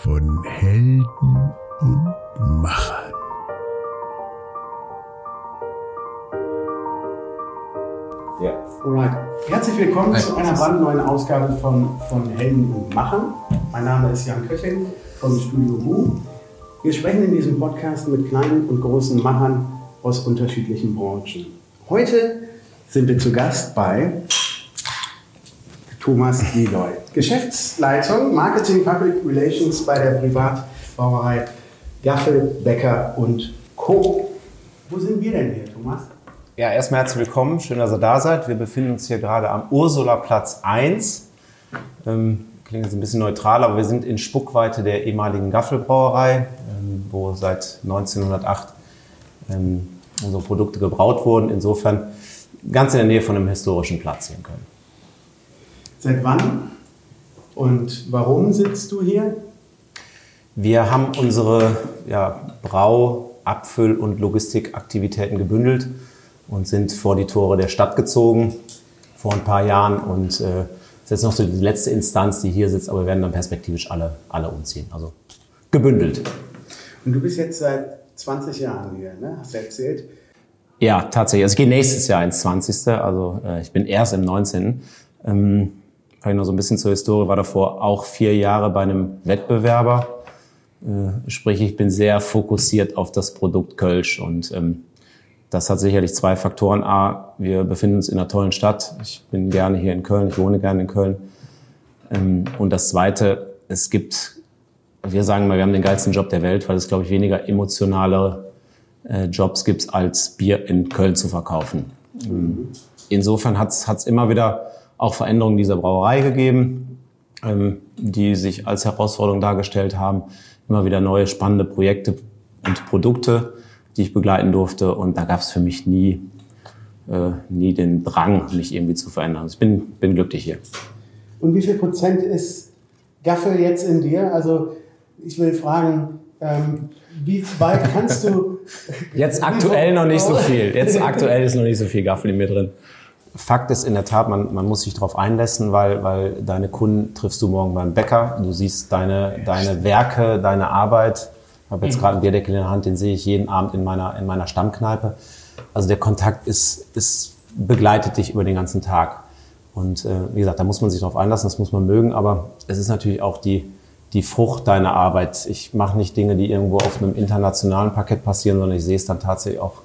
von Helden und Machern. Ja, alright. Herzlich willkommen zu einer brandneuen Ausgabe von, von Helden und Machern. Mein Name ist Jan Köching vom Studio Bu. Wir sprechen in diesem Podcast mit kleinen und großen Machern aus unterschiedlichen Branchen. Heute sind wir zu Gast bei Thomas Giloy, Geschäftsleitung Marketing Public Relations bei der Privatbrauerei Gaffel, Becker und Co. Wo sind wir denn hier, Thomas? Ja, erstmal herzlich willkommen. Schön, dass ihr da seid. Wir befinden uns hier gerade am Ursula-Platz 1. Ähm, klingt jetzt ein bisschen neutral, aber wir sind in Spuckweite der ehemaligen Gaffelbrauerei, ähm, wo seit 1908 ähm, unsere Produkte gebraut wurden. Insofern ganz in der Nähe von einem historischen Platz hier in Köln. Seit wann und warum sitzt du hier? Wir haben unsere ja, Brau-, Abfüll- und Logistikaktivitäten gebündelt und sind vor die Tore der Stadt gezogen vor ein paar Jahren und äh, ist jetzt noch so die letzte Instanz, die hier sitzt, aber wir werden dann perspektivisch alle, alle umziehen. Also gebündelt. Und du bist jetzt seit 20 Jahren hier, ne? hast du erzählt? Ja, tatsächlich. Also ich gehe nächstes Jahr ins 20. Also äh, ich bin erst im 19. Ähm, Vielleicht noch so ein bisschen zur Historie, war davor auch vier Jahre bei einem Wettbewerber. Äh, sprich, ich bin sehr fokussiert auf das Produkt Kölsch und ähm, das hat sicherlich zwei Faktoren. A, wir befinden uns in einer tollen Stadt. Ich bin gerne hier in Köln, ich wohne gerne in Köln. Ähm, und das Zweite, es gibt, wir sagen mal, wir haben den geilsten Job der Welt, weil es, glaube ich, weniger emotionale äh, Jobs gibt, als Bier in Köln zu verkaufen. Ähm, insofern hat es immer wieder auch Veränderungen dieser Brauerei gegeben, ähm, die sich als Herausforderung dargestellt haben. Immer wieder neue spannende Projekte und Produkte, die ich begleiten durfte. Und da gab es für mich nie, äh, nie den Drang, mich irgendwie zu verändern. Ich bin, bin glücklich hier. Und wie viel Prozent ist Gaffel jetzt in dir? Also ich will fragen, ähm, wie weit kannst du... Jetzt aktuell noch nicht so viel. Jetzt aktuell ist noch nicht so viel Gaffel in mir drin. Fakt ist in der Tat, man, man muss sich darauf einlassen, weil, weil deine Kunden triffst du morgen beim Bäcker. Du siehst deine, deine Werke, deine Arbeit. Ich habe jetzt gerade einen Bierdeckel in der Hand, den sehe ich jeden Abend in meiner, in meiner Stammkneipe. Also der Kontakt ist, ist, begleitet dich über den ganzen Tag. Und äh, wie gesagt, da muss man sich darauf einlassen, das muss man mögen, aber es ist natürlich auch die, die Frucht deiner Arbeit. Ich mache nicht Dinge, die irgendwo auf einem internationalen Parkett passieren, sondern ich sehe es dann tatsächlich auch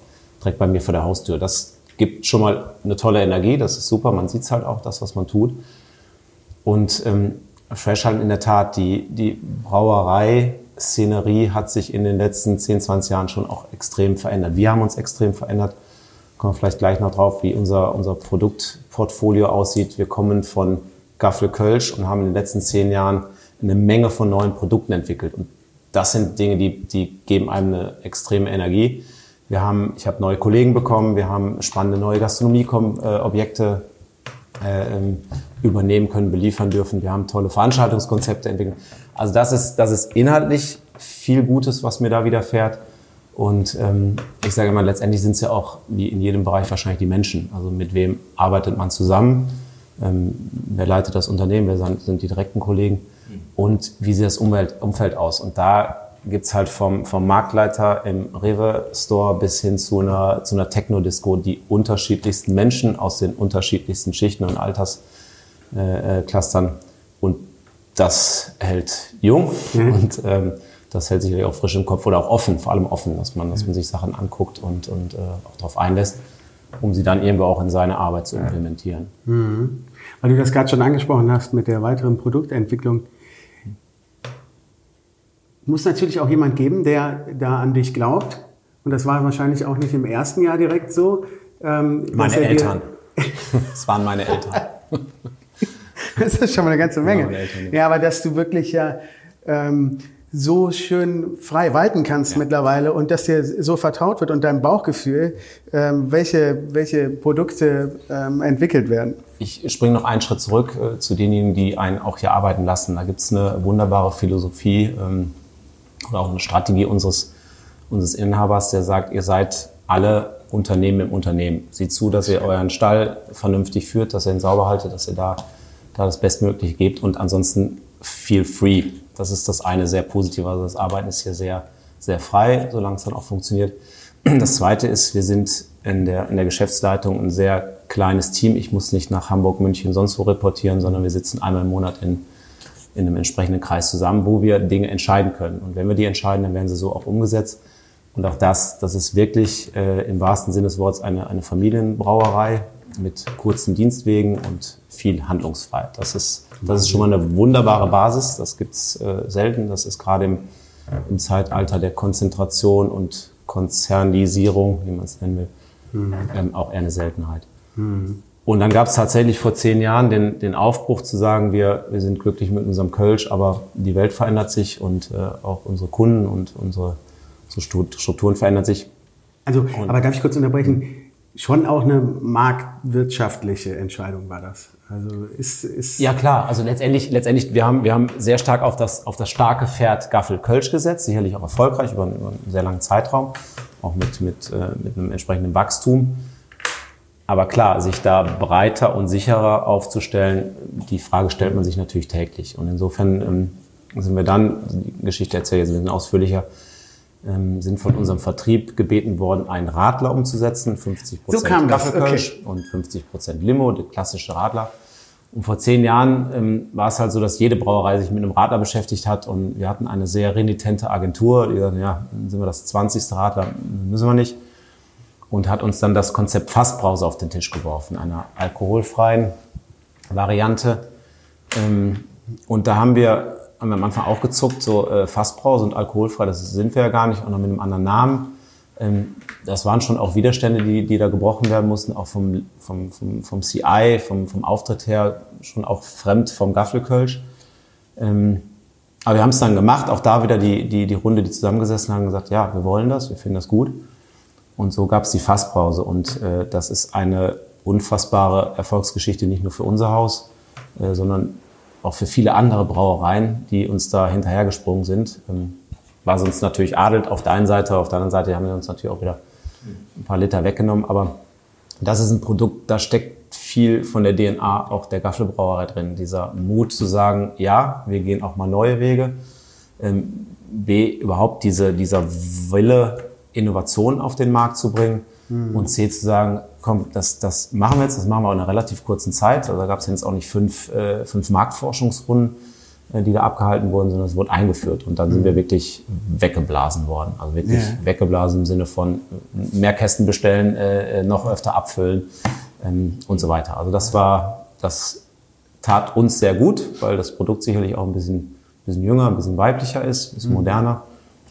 direkt bei mir vor der Haustür. Das, gibt schon mal eine tolle Energie, das ist super, man sieht halt auch das, was man tut. Und ähm, Fresh halt in der Tat, die, die Brauerei-Szenerie hat sich in den letzten 10, 20 Jahren schon auch extrem verändert. Wir haben uns extrem verändert. Kommen wir vielleicht gleich noch drauf, wie unser, unser Produktportfolio aussieht. Wir kommen von Gaffel Kölsch und haben in den letzten zehn Jahren eine Menge von neuen Produkten entwickelt. Und das sind Dinge, die, die geben einem eine extreme Energie. Wir haben, ich habe neue Kollegen bekommen, wir haben spannende neue Gastronomieobjekte äh, ähm, übernehmen können, beliefern dürfen. Wir haben tolle Veranstaltungskonzepte entwickelt. Also das ist, das ist inhaltlich viel Gutes, was mir da widerfährt. Und ähm, ich sage immer, letztendlich sind es ja auch, wie in jedem Bereich, wahrscheinlich die Menschen. Also mit wem arbeitet man zusammen? Ähm, wer leitet das Unternehmen? Wer sind die direkten Kollegen? Und wie sieht das Umwelt, Umfeld aus? Und da gibt's halt vom, vom Marktleiter im Rewe Store bis hin zu einer, zu einer Techno-Disco die unterschiedlichsten Menschen aus den unterschiedlichsten Schichten und Altersclustern. Äh, und das hält jung mhm. und ähm, das hält sich auch frisch im Kopf oder auch offen, vor allem offen, dass man, dass man sich Sachen anguckt und, und äh, auch darauf einlässt, um sie dann irgendwo auch in seine Arbeit zu implementieren. Mhm. Weil du das gerade schon angesprochen hast mit der weiteren Produktentwicklung muss natürlich auch jemand geben, der da an dich glaubt. Und das war wahrscheinlich auch nicht im ersten Jahr direkt so. Ähm, meine Eltern. das waren meine Eltern. das ist schon mal eine ganze Menge. Eltern, ja. ja, aber dass du wirklich ja ähm, so schön frei walten kannst ja. mittlerweile und dass dir so vertraut wird und deinem Bauchgefühl, ähm, welche, welche Produkte ähm, entwickelt werden. Ich springe noch einen Schritt zurück äh, zu denjenigen, die einen auch hier arbeiten lassen. Da gibt es eine wunderbare Philosophie. Ähm, oder auch eine Strategie unseres, unseres Inhabers, der sagt, ihr seid alle Unternehmen im Unternehmen. Sieht zu, dass ihr euren Stall vernünftig führt, dass ihr ihn sauber haltet, dass ihr da, da das Bestmögliche gebt und ansonsten feel free. das ist das eine sehr positive. Also das Arbeiten ist hier sehr, sehr frei, solange es dann auch funktioniert. Das zweite ist, wir sind in der, in der Geschäftsleitung ein sehr kleines Team. Ich muss nicht nach Hamburg, München, sonst wo reportieren, sondern wir sitzen einmal im Monat in, in einem entsprechenden Kreis zusammen, wo wir Dinge entscheiden können. Und wenn wir die entscheiden, dann werden sie so auch umgesetzt. Und auch das, das ist wirklich äh, im wahrsten Sinne des Wortes eine, eine Familienbrauerei mit kurzen Dienstwegen und viel Handlungsfreiheit. Das ist, das ist schon mal eine wunderbare Basis. Das gibt's äh, selten. Das ist gerade im, im Zeitalter der Konzentration und Konzernisierung, wie man es nennen will, mhm. ähm, auch eher eine Seltenheit. Mhm. Und dann gab es tatsächlich vor zehn Jahren den, den Aufbruch zu sagen, wir, wir sind glücklich mit unserem Kölsch, aber die Welt verändert sich und äh, auch unsere Kunden und unsere, unsere Strukturen verändern sich. Also, und aber darf ich kurz unterbrechen? Schon auch eine marktwirtschaftliche Entscheidung war das. Also ist, ist ja klar. Also letztendlich, letztendlich, wir haben, wir haben sehr stark auf das, auf das starke Pferd Gaffel Kölsch gesetzt, sicherlich auch erfolgreich über einen, über einen sehr langen Zeitraum, auch mit, mit, äh, mit einem entsprechenden Wachstum. Aber klar, sich da breiter und sicherer aufzustellen, die Frage stellt man sich natürlich täglich. Und insofern ähm, sind wir dann, die Geschichte erzähle ich jetzt ein bisschen ausführlicher, ähm, sind von unserem Vertrieb gebeten worden, einen Radler umzusetzen, 50 Prozent so okay. und 50 Prozent Limo, der klassische Radler. Und vor zehn Jahren ähm, war es halt so, dass jede Brauerei sich mit einem Radler beschäftigt hat und wir hatten eine sehr renitente Agentur, die sagten, ja, sind wir das 20. Radler, müssen wir nicht und hat uns dann das Konzept Fassbrause auf den Tisch geworfen, einer alkoholfreien Variante. Ähm, und da haben wir, haben wir am Anfang auch gezuckt, so äh, Fassbrause und alkoholfrei, das sind wir ja gar nicht, auch noch mit einem anderen Namen. Ähm, das waren schon auch Widerstände, die, die da gebrochen werden mussten, auch vom, vom, vom, vom CI, vom, vom Auftritt her, schon auch fremd vom Gaffelkölsch. Ähm, aber wir haben es dann gemacht, auch da wieder die, die, die Runde, die zusammengesessen haben, gesagt, ja, wir wollen das, wir finden das gut. Und so gab es die Fassbrause. Und äh, das ist eine unfassbare Erfolgsgeschichte, nicht nur für unser Haus, äh, sondern auch für viele andere Brauereien, die uns da hinterhergesprungen sind. Ähm, was uns natürlich adelt auf der einen Seite, auf der anderen Seite haben wir uns natürlich auch wieder ein paar Liter weggenommen. Aber das ist ein Produkt, da steckt viel von der DNA auch der Gaffelbrauerei drin. Dieser Mut zu sagen, ja, wir gehen auch mal neue Wege. Ähm, B, überhaupt diese, dieser Wille, Innovationen auf den Markt zu bringen mhm. und C zu sagen, komm, das, das machen wir jetzt, das machen wir in einer relativ kurzen Zeit. Also da gab es jetzt auch nicht fünf, äh, fünf Marktforschungsrunden, äh, die da abgehalten wurden, sondern es wurde eingeführt und dann mhm. sind wir wirklich weggeblasen worden. Also wirklich ja. weggeblasen im Sinne von mehr Kästen bestellen, äh, noch öfter abfüllen ähm, und so weiter. Also das war, das tat uns sehr gut, weil das Produkt sicherlich auch ein bisschen, bisschen jünger, ein bisschen weiblicher ist, ein bisschen mhm. moderner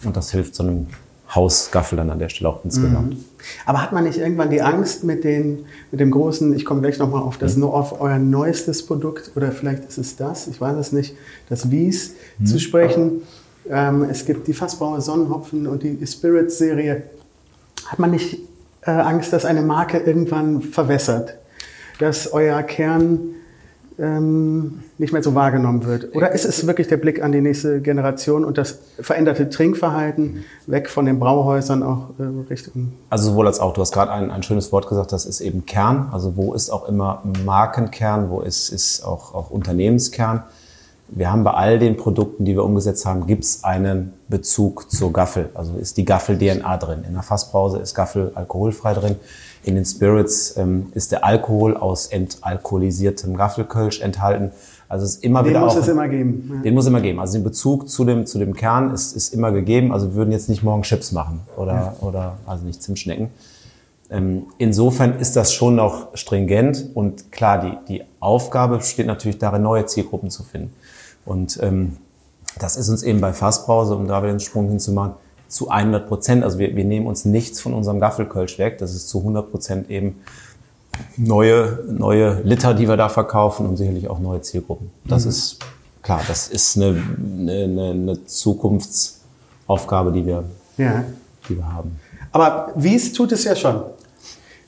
und das hilft so einem Hausgaffel dann an der Stelle auch insgesamt. Mhm. Aber hat man nicht irgendwann die Angst mit, den, mit dem großen, ich komme gleich nochmal auf, das, mhm. auf euer neuestes Produkt oder vielleicht ist es das, ich weiß es nicht, das Wies mhm. zu sprechen. Ähm, es gibt die Fassbauer Sonnenhopfen und die Spirits-Serie. Hat man nicht äh, Angst, dass eine Marke irgendwann verwässert? Dass euer Kern ähm, nicht mehr so wahrgenommen wird? Oder ist es wirklich der Blick an die nächste Generation und das veränderte Trinkverhalten weg von den Brauhäusern auch äh, Richtung? Also sowohl als auch. Du hast gerade ein, ein schönes Wort gesagt, das ist eben Kern. Also wo ist auch immer Markenkern, wo ist, ist auch, auch Unternehmenskern. Wir haben bei all den Produkten, die wir umgesetzt haben, gibt es einen Bezug zur Gaffel. Also ist die Gaffel-DNA drin. In der Fassbrause ist Gaffel alkoholfrei drin. In den Spirits ähm, ist der Alkohol aus entalkoholisiertem Gaffelkölsch enthalten. Also es ist immer den wieder muss auch, es immer geben. Ja. Den muss immer geben. Also den Bezug zu dem zu dem Kern ist, ist immer gegeben. Also wir würden jetzt nicht morgen Chips machen oder ja. oder also nicht Zimtschnecken. Ähm, insofern ist das schon noch stringent und klar, die die Aufgabe besteht natürlich darin, neue Zielgruppen zu finden. Und ähm, das ist uns eben bei Fassbrause, um da wieder den Sprung hinzumachen, zu 100 Prozent. Also wir, wir nehmen uns nichts von unserem Gaffelkölsch weg. Das ist zu 100 Prozent eben neue, neue Liter, die wir da verkaufen und sicherlich auch neue Zielgruppen. Das mhm. ist klar, das ist eine, eine, eine Zukunftsaufgabe, die wir, ja. die wir haben. Aber wie es tut es ja schon.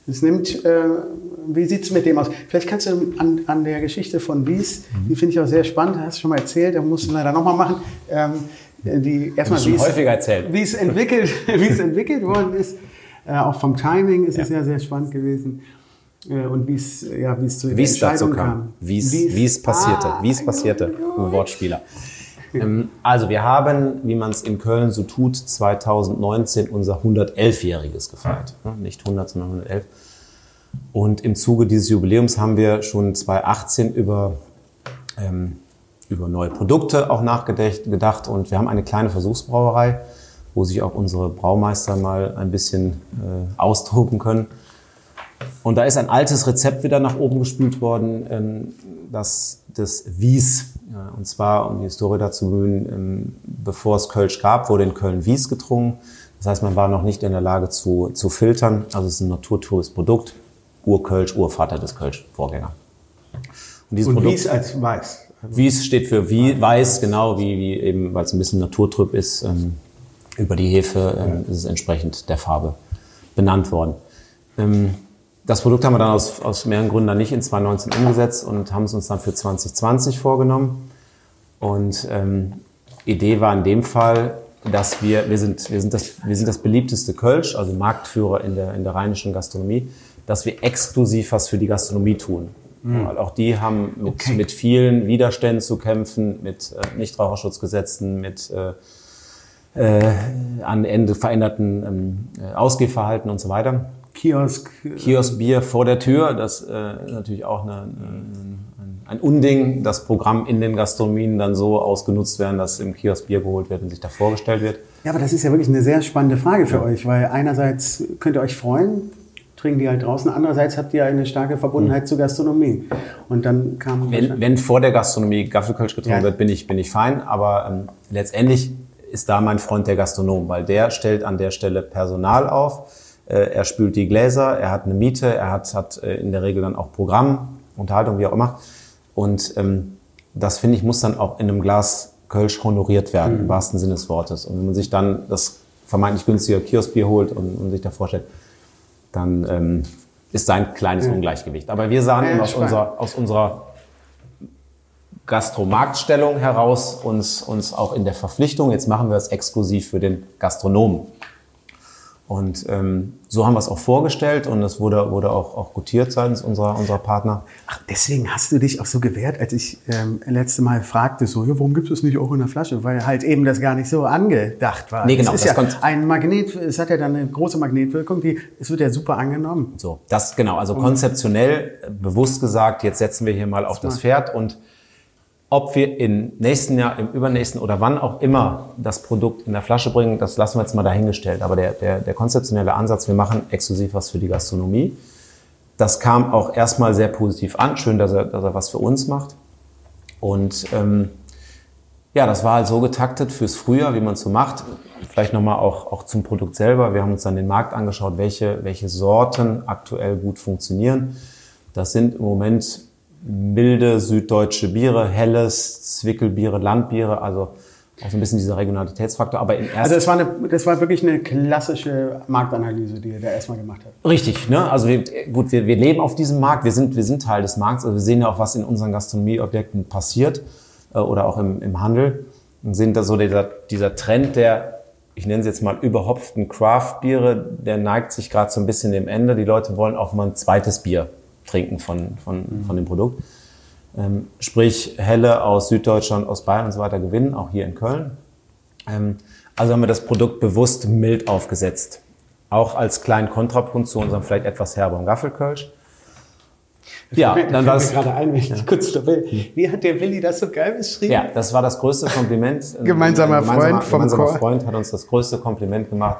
Es nimmt, äh, wie sieht es mit dem aus? Vielleicht kannst du an, an der Geschichte von Wies, mhm. die finde ich auch sehr spannend, hast du schon mal erzählt, da musst du leider nochmal machen. Ähm, die erstmal wie erzählt. wie es entwickelt, wie es entwickelt worden ist. Äh, auch vom Timing ist ja. es sehr, sehr spannend gewesen. Äh, und wie es, ja, wie es zu wie es dazu kam. Wie es, wie es passierte. Ah, wie es passierte. Oh Wortspieler. Ähm, also wir haben, wie man es in Köln so tut, 2019 unser 111-jähriges gefeiert. Ja, nicht 100, sondern 111. Und im Zuge dieses Jubiläums haben wir schon 2018 über, ähm, über neue Produkte auch nachgedacht und wir haben eine kleine Versuchsbrauerei, wo sich auch unsere Braumeister mal ein bisschen äh, austoben können. Und da ist ein altes Rezept wieder nach oben gespült worden, ähm, das des Wies. Und zwar, um die Historie dazu bemühen, ähm, bevor es Kölsch gab, wurde in Köln Wies getrunken. Das heißt, man war noch nicht in der Lage zu, zu filtern. Also es ist ein naturtrübes Produkt. Urkölsch, Urvater des Kölsch, Vorgänger. Und, dieses Und Produkt, Wies als Weiß. Wies steht für wie, Weiß, genau, wie, wie eben, weil es ein bisschen naturtrüb ist. Ähm, über die Hefe ähm, ist es entsprechend der Farbe benannt worden. Ähm, das Produkt haben wir dann aus, aus mehreren Gründen dann nicht in 2019 umgesetzt und haben es uns dann für 2020 vorgenommen. Und ähm, Idee war in dem Fall, dass wir, wir sind, wir sind, das, wir sind das beliebteste Kölsch, also Marktführer in der, in der rheinischen Gastronomie, dass wir exklusiv was für die Gastronomie tun. Mhm. Auch die haben mit, okay. mit vielen Widerständen zu kämpfen, mit äh, Nichtraucherschutzgesetzen, mit äh, äh, an Ende veränderten ähm, äh, Ausgehverhalten und so weiter. Kiosk. Kioskbier vor der Tür, das äh, ist natürlich auch eine, ein, ein Unding, dass Programm in den Gastronomien dann so ausgenutzt werden, dass im Kiosk Bier geholt wird und sich da vorgestellt wird. Ja, aber das ist ja wirklich eine sehr spannende Frage für ja. euch, weil einerseits könnt ihr euch freuen, trinken die halt draußen, andererseits habt ihr eine starke Verbundenheit mhm. zur Gastronomie. Und dann kam... Wenn, wenn vor der Gastronomie Gaffelkölsch getrunken ja. wird, bin ich, bin ich fein, aber ähm, letztendlich ist da mein Freund der Gastronom, weil der stellt an der Stelle Personal auf, äh, er spült die Gläser, er hat eine Miete, er hat, hat äh, in der Regel dann auch Programm, Unterhaltung, wie auch immer. Und ähm, das, finde ich, muss dann auch in einem Glas Kölsch honoriert werden, mhm. im wahrsten Sinne des Wortes. Und wenn man sich dann das vermeintlich günstige Kioskbier holt und, und sich da vorstellt, dann ähm, ist da ein kleines mhm. Ungleichgewicht. Aber wir sahen ja, aus, unserer, aus unserer Gastromarktstellung heraus uns, uns auch in der Verpflichtung, jetzt machen wir es exklusiv für den Gastronomen. Und ähm, so haben wir es auch vorgestellt und es wurde, wurde auch, auch gutiert seitens unserer, unserer Partner. Ach, deswegen hast du dich auch so gewehrt, als ich ähm, letzte Mal fragte, so, ja, warum gibt es nicht auch in der Flasche? Weil halt eben das gar nicht so angedacht war. Nee, genau. Es ist ja ein Magnet, es hat ja dann eine große Magnetwirkung, die, es wird ja super angenommen. So, das genau. Also konzeptionell bewusst gesagt, jetzt setzen wir hier mal auf das Pferd und ob wir im nächsten Jahr, im übernächsten oder wann auch immer das Produkt in der Flasche bringen, das lassen wir jetzt mal dahingestellt. Aber der, der, der konzeptionelle Ansatz, wir machen exklusiv was für die Gastronomie. Das kam auch erstmal sehr positiv an. Schön, dass er, dass er was für uns macht. Und ähm, ja, das war halt so getaktet fürs Frühjahr, wie man es so macht. Vielleicht nochmal auch, auch zum Produkt selber. Wir haben uns dann den Markt angeschaut, welche, welche Sorten aktuell gut funktionieren. Das sind im Moment milde süddeutsche Biere, helles, Zwickelbiere, Landbiere, also auch so ein bisschen dieser Regionalitätsfaktor. Aber in also das war, eine, das war wirklich eine klassische Marktanalyse, die ihr da erstmal gemacht habt. Richtig, ne? Also wir, gut, wir, wir leben auf diesem Markt, wir sind, wir sind Teil des Markts, also wir sehen ja auch, was in unseren Gastronomieobjekten passiert äh, oder auch im, im Handel. Und sehen da so dieser, dieser Trend der, ich nenne es jetzt mal überhopften Craft-Biere, der neigt sich gerade so ein bisschen dem Ende. Die Leute wollen auch mal ein zweites Bier trinken von, von, mhm. von dem Produkt. Ähm, sprich, Helle aus Süddeutschland, aus Bayern und so weiter gewinnen, auch hier in Köln. Ähm, also haben wir das Produkt bewusst mild aufgesetzt. Auch als kleinen Kontrapunkt zu unserem vielleicht etwas herberen Gaffelkölsch. Ja, fällt, dann war es gerade ein, wenn ich ja. kurz dabei. Wie hat der Willi das so geil beschrieben? Ja, das war das größte Kompliment. gemeinsamer, ein, gemeinsamer Freund vom gemeinsamer Chor. Freund hat uns das größte Kompliment gemacht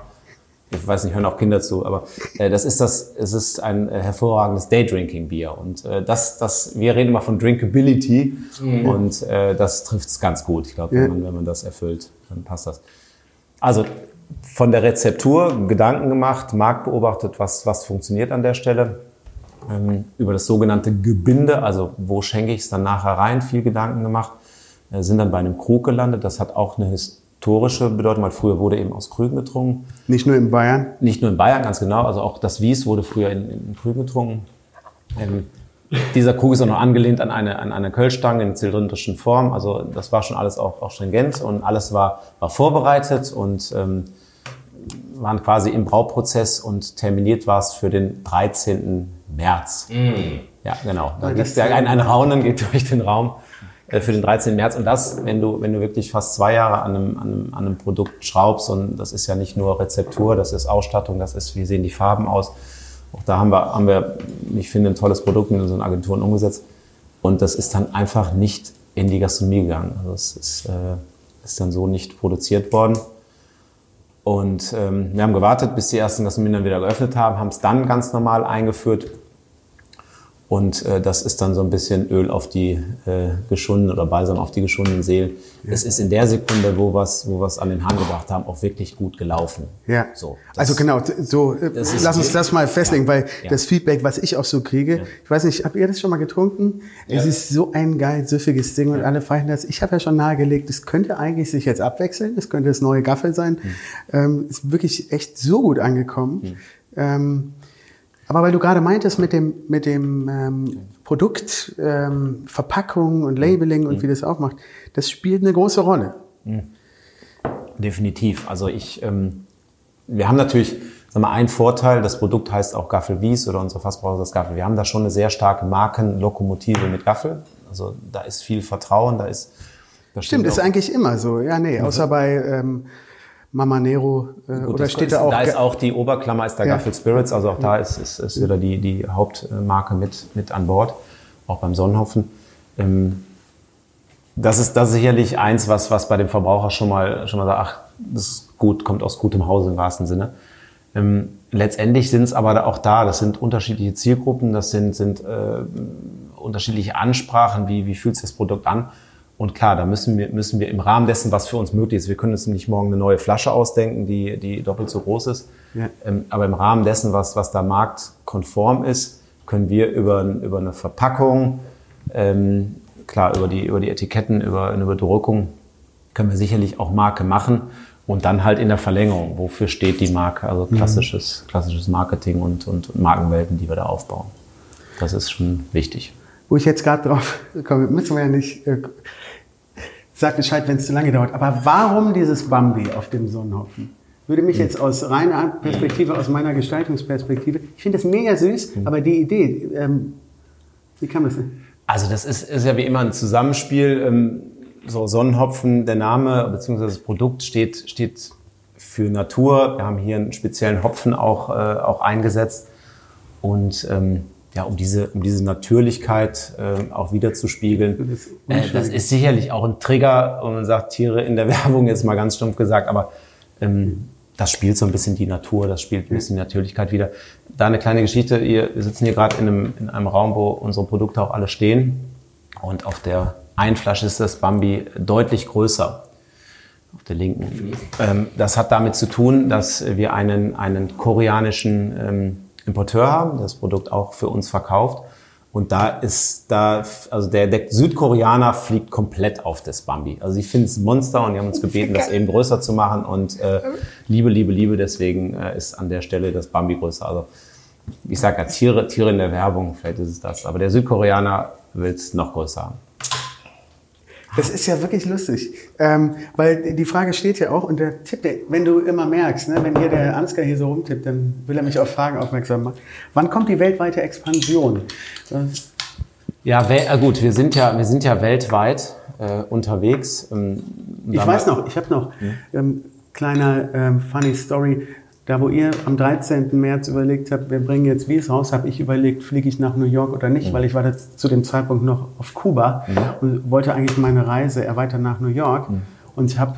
ich weiß nicht, hören auch Kinder zu, aber äh, das ist das, es ist ein äh, hervorragendes Daydrinking-Bier. Und äh, das, das, wir reden immer von Drinkability mhm. und äh, das trifft es ganz gut. Ich glaube, wenn, man, wenn man das erfüllt, dann passt das. Also von der Rezeptur Gedanken gemacht, Markt beobachtet, was, was funktioniert an der Stelle. Ähm, über das sogenannte Gebinde, also wo schenke ich es dann nachher rein, viel Gedanken gemacht. Äh, sind dann bei einem Krug gelandet. Das hat auch eine Historie historische Bedeutung, weil früher wurde eben aus Krügen getrunken. Nicht nur in Bayern? Nicht nur in Bayern, ganz genau. Also auch das Wies wurde früher in, in Krügen getrunken. Ähm, dieser Krug ist auch noch angelehnt an eine, an eine Kölschstange in zylindrischen Form. Also das war schon alles auch, auch stringent und alles war, war vorbereitet und ähm, waren quasi im Brauprozess und terminiert war es für den 13. März. Mm. Ja, genau. Da gibt es ja ein, ein Raunen geht durch den Raum. Äh, für den 13. März. Und das, wenn du, wenn du wirklich fast zwei Jahre an einem, an, einem, an einem Produkt schraubst, und das ist ja nicht nur Rezeptur, das ist Ausstattung, das ist, wie sehen die Farben aus. Auch da haben wir, haben wir, ich finde, ein tolles Produkt mit unseren Agenturen umgesetzt. Und das ist dann einfach nicht in die Gastronomie gegangen. Also es ist, äh, ist dann so nicht produziert worden. Und ähm, wir haben gewartet, bis die ersten Gastronomien dann wieder geöffnet haben, haben es dann ganz normal eingeführt. Und äh, das ist dann so ein bisschen Öl auf die äh, geschundenen oder Balsam auf die geschundenen Seelen. Ja. Es ist in der Sekunde, wo wir es wo wir's an den Hahn gebracht haben, auch wirklich gut gelaufen. Ja. So, also genau, so äh, lass uns das mal festlegen, ja. weil ja. das Feedback, was ich auch so kriege, ich weiß nicht, habt ihr das schon mal getrunken? Es ist so ein geil süffiges Ding und alle feiern das. Ich habe ja schon nahegelegt, es könnte eigentlich sich jetzt abwechseln, es könnte das neue Gaffel sein. Hm. Ähm, ist wirklich echt so gut angekommen. Hm. Ähm, aber weil du gerade meintest mit dem, mit dem ähm, Produkt, ähm, Verpackung und Labeling und mhm. wie das aufmacht, das spielt eine große Rolle. Mhm. Definitiv. Also ich, ähm, wir haben natürlich, sag mal, einen Vorteil, das Produkt heißt auch Gaffel Wies oder unsere Fassbrause das Gaffel. Wir haben da schon eine sehr starke Markenlokomotive mit Gaffel. Also da ist viel Vertrauen, da ist... Da Stimmt, ist eigentlich immer so. Ja, nee, außer bei... Ähm, Mama Nero äh, Gut, oder steht da auch? Da ist auch die Oberklammer ist der ja. Gaffel Spirits, also auch da ist, ist, ist wieder die, die Hauptmarke mit, mit an Bord, auch beim Sonnenhopfen. Ähm, das ist, das ist sicherlich eins, was, was bei dem Verbraucher schon mal, schon mal sagt, ach, das ist gut, kommt aus gutem Hause im wahrsten Sinne. Ähm, letztendlich sind es aber auch da, das sind unterschiedliche Zielgruppen, das sind, sind äh, unterschiedliche Ansprachen, wie, wie fühlt sich das Produkt an. Und klar, da müssen wir, müssen wir im Rahmen dessen, was für uns möglich ist, wir können uns nicht morgen eine neue Flasche ausdenken, die, die doppelt so groß ist. Ja. Ähm, aber im Rahmen dessen, was, was da marktkonform ist, können wir über, über eine Verpackung, ähm, klar, über die, über die Etiketten, über eine Überdruckung, können wir sicherlich auch Marke machen. Und dann halt in der Verlängerung, wofür steht die Marke? Also mhm. klassisches, klassisches Marketing und, und Markenwelten, die wir da aufbauen. Das ist schon wichtig. Wo ich jetzt gerade drauf komme, müssen wir ja nicht äh, Sag Bescheid, wenn es zu lange dauert. Aber warum dieses Bambi auf dem Sonnenhopfen? Würde mich jetzt aus reiner Perspektive, aus meiner Gestaltungsperspektive, ich finde das mega süß, mhm. aber die Idee, ähm, wie kam das denn? Also das ist, ist ja wie immer ein Zusammenspiel. Ähm, so Sonnenhopfen, der Name bzw. das Produkt steht, steht für Natur. Wir haben hier einen speziellen Hopfen auch, äh, auch eingesetzt. Und ähm, ja, um diese, um diese Natürlichkeit äh, auch wiederzuspiegeln. Das, äh, das ist sicherlich auch ein Trigger, und man sagt Tiere in der Werbung, jetzt mal ganz stumpf gesagt, aber ähm, das spielt so ein bisschen die Natur, das spielt ein bisschen die Natürlichkeit wieder. Da eine kleine Geschichte, wir sitzen hier gerade in einem, in einem Raum, wo unsere Produkte auch alle stehen und auf der einen Flasche ist das Bambi deutlich größer auf der linken. Ähm, das hat damit zu tun, dass wir einen, einen koreanischen ähm, Importeur haben, der das Produkt auch für uns verkauft. Und da ist da, also der, der Südkoreaner fliegt komplett auf das Bambi. Also ich finde es ein Monster und die haben uns gebeten, das eben größer zu machen. Und äh, Liebe, Liebe, Liebe, deswegen äh, ist an der Stelle das Bambi größer. Also ich sage ja Tiere, Tiere in der Werbung, vielleicht ist es das. Aber der Südkoreaner will es noch größer haben. Das ist ja wirklich lustig, ähm, weil die Frage steht ja auch und der Tipp, wenn du immer merkst, ne, wenn hier der Ansgar hier so rumtippt, dann will er mich auf Fragen aufmerksam machen. Wann kommt die weltweite Expansion? Ja, äh, gut, wir sind ja, wir sind ja weltweit äh, unterwegs. Ähm, ich weiß noch, ich habe noch hm? ähm, kleiner ähm, funny Story. Da, wo ihr am 13. März überlegt habt, wir bringen jetzt Wies raus, habe ich überlegt, fliege ich nach New York oder nicht, mhm. weil ich war zu dem Zeitpunkt noch auf Kuba mhm. und wollte eigentlich meine Reise erweitern nach New York. Mhm. Und ich habe,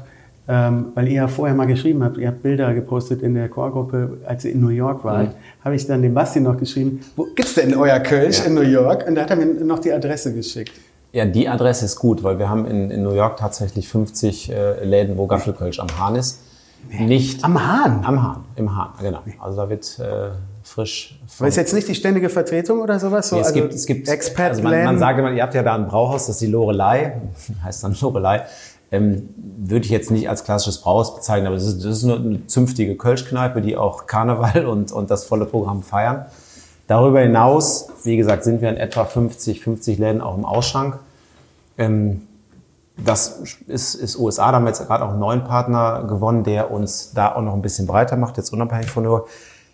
ähm, weil ihr ja vorher mal geschrieben habt, ihr habt Bilder gepostet in der Chorgruppe, als ihr in New York wart, mhm. habe ich dann dem Basti noch geschrieben, wo gibt's denn euer Kölsch ja. in New York? Und da hat er mir noch die Adresse geschickt. Ja, die Adresse ist gut, weil wir haben in, in New York tatsächlich 50 äh, Läden, wo Gaffelkölsch am Hahn ist. Nicht am Hahn. Am Hahn, im Hahn, genau. Also da wird äh, frisch. Aber ist jetzt nicht die ständige Vertretung oder sowas? So, nee, es also gibt, es gibt, Expat also man, man sagt immer, ihr habt ja da ein Brauhaus, das ist die Lorelei, heißt dann Lorelei. Ähm, würde ich jetzt nicht als klassisches Brauhaus bezeichnen, aber das ist, das ist nur eine zünftige Kölschkneipe, die auch Karneval und, und das volle Programm feiern. Darüber hinaus, wie gesagt, sind wir in etwa 50, 50 Läden auch im Ausschank. Ähm, das ist, ist USA, da haben wir jetzt gerade auch einen neuen Partner gewonnen, der uns da auch noch ein bisschen breiter macht, jetzt unabhängig von nur.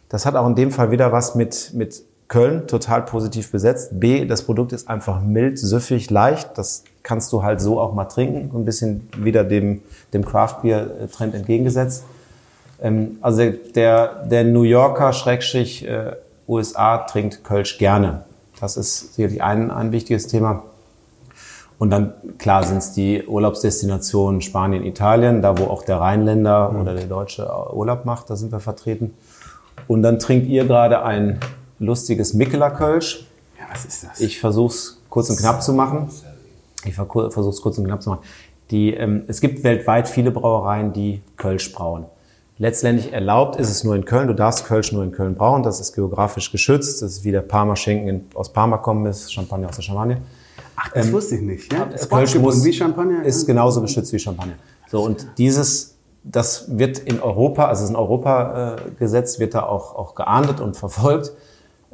Das hat auch in dem Fall wieder was mit, mit Köln total positiv besetzt. B, das Produkt ist einfach mild, süffig, leicht. Das kannst du halt so auch mal trinken. Ein bisschen wieder dem, dem Craft Beer Trend entgegengesetzt. Ähm, also der, der New Yorker Schrägstrich äh, USA trinkt Kölsch gerne. Das ist sicherlich ein, ein wichtiges Thema. Und dann, klar, sind es die Urlaubsdestinationen Spanien, Italien, da wo auch der Rheinländer mhm. oder der Deutsche Urlaub macht, da sind wir vertreten. Und dann trinkt ihr gerade ein lustiges Mikkeler Kölsch. Ja, was ist das? Ich versuche es kurz und knapp zu machen. Ich versuche es kurz und knapp zu machen. Die, ähm, es gibt weltweit viele Brauereien, die Kölsch brauen. Letztendlich erlaubt ist es nur in Köln. Du darfst Kölsch nur in Köln brauen. Das ist geografisch geschützt. Das ist wie der Parma-Schinken aus Parma kommen ist, Champagner aus der Champagne. Ach, das ähm, wusste ich nicht. Ja? Das Kölsch wie Champagner ist genauso geschützt wie Champagner. So und dieses, das wird in Europa, also es ist ein Europagesetz, wird da auch, auch geahndet und verfolgt.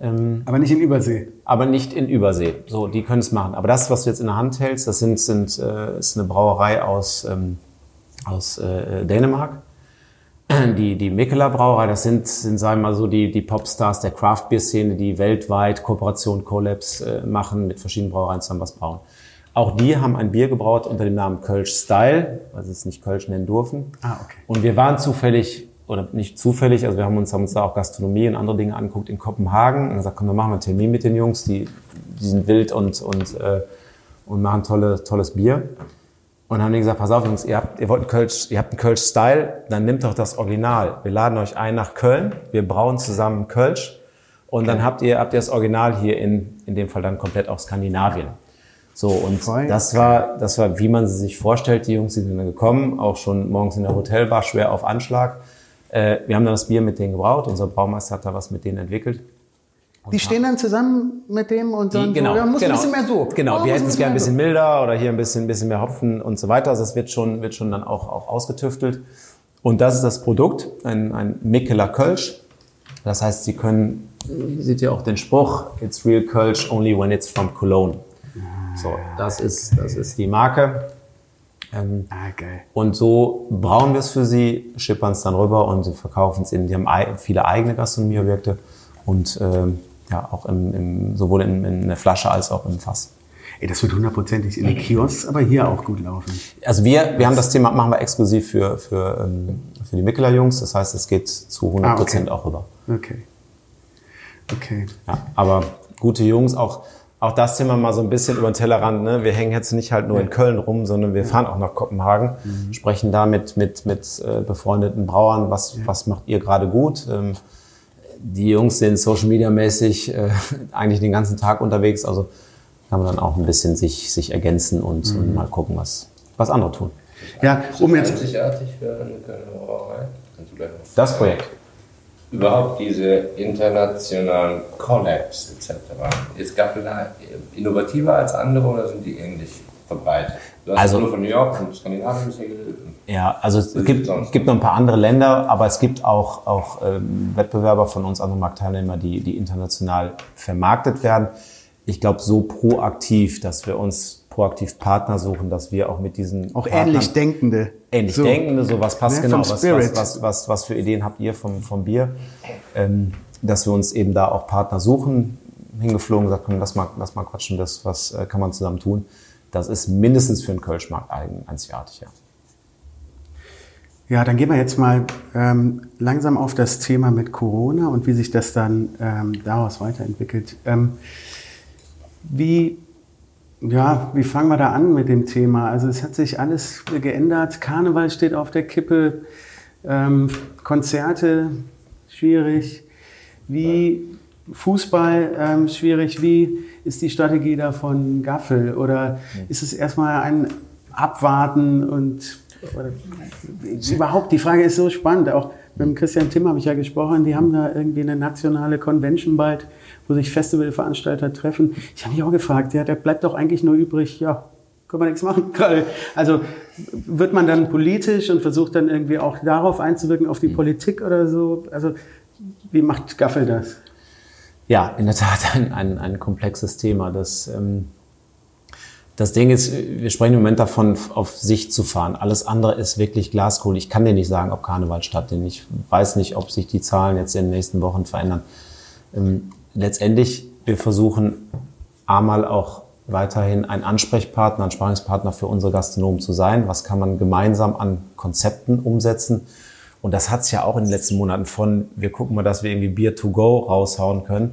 Ähm, aber nicht in Übersee. Aber nicht in Übersee. So, die können es machen. Aber das, was du jetzt in der Hand hältst, das sind, sind, äh, ist eine Brauerei aus, ähm, aus äh, Dänemark. Die, die Mikkeler Brauerei, das sind, sind sagen wir mal so, die, die Popstars der Craft Beer Szene, die weltweit Kooperation, Collabs äh, machen, mit verschiedenen Brauereien zusammen was brauen. Auch die haben ein Bier gebraut unter dem Namen Kölsch Style, weil sie es nicht Kölsch nennen durften. Ah, okay. Und wir waren zufällig oder nicht zufällig, also wir haben uns, haben uns da auch Gastronomie und andere Dinge angeguckt in Kopenhagen und gesagt, komm, wir machen einen Termin mit den Jungs, die, die sind wild und, und, äh, und machen tolle, tolles Bier. Und haben die gesagt, pass auf, Jungs, ihr habt, ihr wollt einen Kölsch, ihr habt einen Kölsch-Style, dann nimmt doch das Original. Wir laden euch ein nach Köln, wir brauen zusammen Kölsch und dann habt ihr, habt ihr das Original hier in, in dem Fall dann komplett auch Skandinavien. So, und das war, das war, wie man sie sich vorstellt, die Jungs, die sind dann gekommen, auch schon morgens in der Hotelbar, schwer auf Anschlag. Äh, wir haben dann das Bier mit denen gebraut. Unser Braumeister hat da was mit denen entwickelt. Die stehen dann zusammen mit dem und dann die, genau, so, ja, muss genau, ein bisschen mehr so. Genau, oh, wir hätten es gerne ein bisschen milder oder hier ein bisschen, ein bisschen mehr Hopfen und so weiter. Also das wird schon, wird schon dann auch, auch ausgetüftelt. Und das ist das Produkt, ein, ein Mikkeler Kölsch. Das heißt, Sie können, seht ihr auch den Spruch, it's real Kölsch only when it's from Cologne. So, das ist, das ist die Marke. Ähm, ah, geil. Und so brauen wir es für sie, schippern es dann rüber und sie verkaufen es in, die haben viele eigene Gastronomieobjekte und ähm, ja, auch im, im, sowohl in, in der Flasche als auch im Fass. Ey, das wird hundertprozentig in den Kiosks, aber hier auch gut laufen. Also wir, wir haben das Thema, machen wir exklusiv für, für, ähm, für die Mikkeler Jungs. Das heißt, es geht zu 100 Prozent ah, okay. auch rüber. Okay. Okay. Ja, aber gute Jungs, auch auch das Thema mal so ein bisschen über den Tellerrand. Ne? Wir hängen jetzt nicht halt nur in Köln rum, sondern wir fahren auch nach Kopenhagen, mhm. sprechen da mit, mit, mit äh, befreundeten Brauern, was, ja. was macht ihr gerade gut. Ähm, die Jungs sind Social Media mäßig äh, eigentlich den ganzen Tag unterwegs, also kann man dann auch ein bisschen sich, sich ergänzen und, mhm. und mal gucken, was, was andere tun. Ja, um jetzt. Einzigartig für eine Kölner Brauerei? Das Projekt überhaupt diese internationalen Collabs etc. Ist Gaffel innovativer als andere oder sind die ähnlich verbreitet? Du hast also, nur von New York und Skandinavien bisher geredet. Ja, also es gibt, gibt noch ein paar andere Länder, aber es gibt auch, auch ähm, Wettbewerber von uns, andere Marktteilnehmer, die, die international vermarktet werden. Ich glaube, so proaktiv, dass wir uns proaktiv Partner suchen, dass wir auch mit diesen auch Partnern, ähnlich denkende ähnlich so. denkende so was passt ne, genau was, was, was, was, was für Ideen habt ihr vom, vom Bier ähm, dass wir uns eben da auch Partner suchen hingeflogen gesagt komm lass mal lass mal quatschen das was äh, kann man zusammen tun das ist mindestens für den Kölschmarkt einzigartig ja ja, dann gehen wir jetzt mal ähm, langsam auf das Thema mit Corona und wie sich das dann ähm, daraus weiterentwickelt. Ähm, wie ja, wie fangen wir da an mit dem Thema? Also es hat sich alles geändert. Karneval steht auf der Kippe, ähm, Konzerte schwierig. Wie Fußball ähm, schwierig? Wie ist die Strategie da von Gaffel? Oder ist es erstmal ein Abwarten und überhaupt? Die Frage ist so spannend. Auch mit Christian Timm habe ich ja gesprochen. Die haben da irgendwie eine nationale Convention bald wo sich Festivalveranstalter treffen. Ich habe mich auch gefragt, ja, der bleibt doch eigentlich nur übrig, ja, können wir nichts machen. Also wird man dann politisch und versucht dann irgendwie auch darauf einzuwirken, auf die. Politik oder so? Also wie macht Gaffel das? Ja, in der Tat ein, ein, ein komplexes Thema. Das, ähm, das Ding ist, wir sprechen im Moment davon, auf Sicht zu fahren. Alles andere ist wirklich Glaskohle. Ich kann dir nicht sagen, ob Karneval stattfindet. Ich weiß nicht, ob sich die Zahlen jetzt in den nächsten Wochen verändern. Ähm, letztendlich, wir versuchen einmal auch weiterhin ein Ansprechpartner, ein Sparingspartner für unsere Gastronomen zu sein. Was kann man gemeinsam an Konzepten umsetzen? Und das hat es ja auch in den letzten Monaten von, wir gucken mal, dass wir irgendwie Beer to go raushauen können.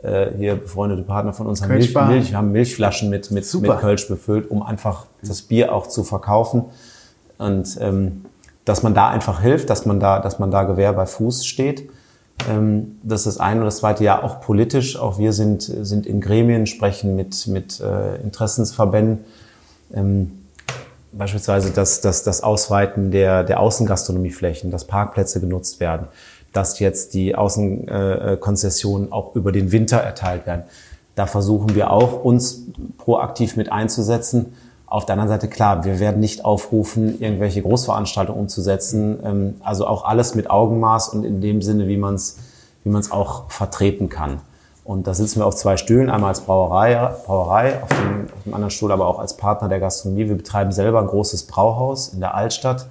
Äh, hier befreundete Partner von uns haben Milch, Milch, haben Milchflaschen mit, mit, mit Kölsch befüllt, um einfach das Bier auch zu verkaufen. Und ähm, dass man da einfach hilft, dass man da, dass man da Gewehr bei Fuß steht. Ähm, das ist das eine. Und das zweite ja auch politisch. Auch wir sind, sind in Gremien, sprechen mit, mit äh, Interessensverbänden. Ähm, beispielsweise das, das, das Ausweiten der, der Außengastronomieflächen, dass Parkplätze genutzt werden, dass jetzt die Außenkonzessionen auch über den Winter erteilt werden. Da versuchen wir auch, uns proaktiv mit einzusetzen. Auf der anderen Seite, klar, wir werden nicht aufrufen, irgendwelche Großveranstaltungen umzusetzen. Ähm, also auch alles mit Augenmaß und in dem Sinne, wie man es wie man's auch vertreten kann. Und da sitzen wir auf zwei Stühlen, einmal als Brauerei, Brauerei auf, dem, auf dem anderen Stuhl aber auch als Partner der Gastronomie. Wir betreiben selber ein großes Brauhaus in der Altstadt,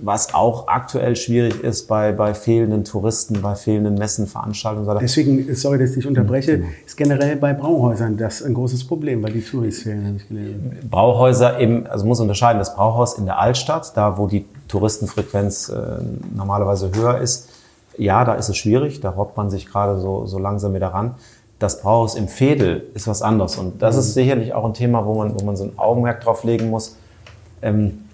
was auch aktuell schwierig ist bei, bei fehlenden Touristen, bei fehlenden Messen, Veranstaltungen. Deswegen, sorry, dass ich unterbreche, ist generell bei Brauhäusern das ein großes Problem, weil die Touris fehlen, habe ich gelesen. Brauhäuser eben, also muss unterscheiden, das Brauhaus in der Altstadt, da wo die Touristenfrequenz äh, normalerweise höher ist, ja, da ist es schwierig, da robbt man sich gerade so, so langsam wieder ran. Das Brauhaus im Fädel ist was anderes. Und das ist sicherlich auch ein Thema, wo man, wo man so ein Augenmerk drauf legen muss. Ähm,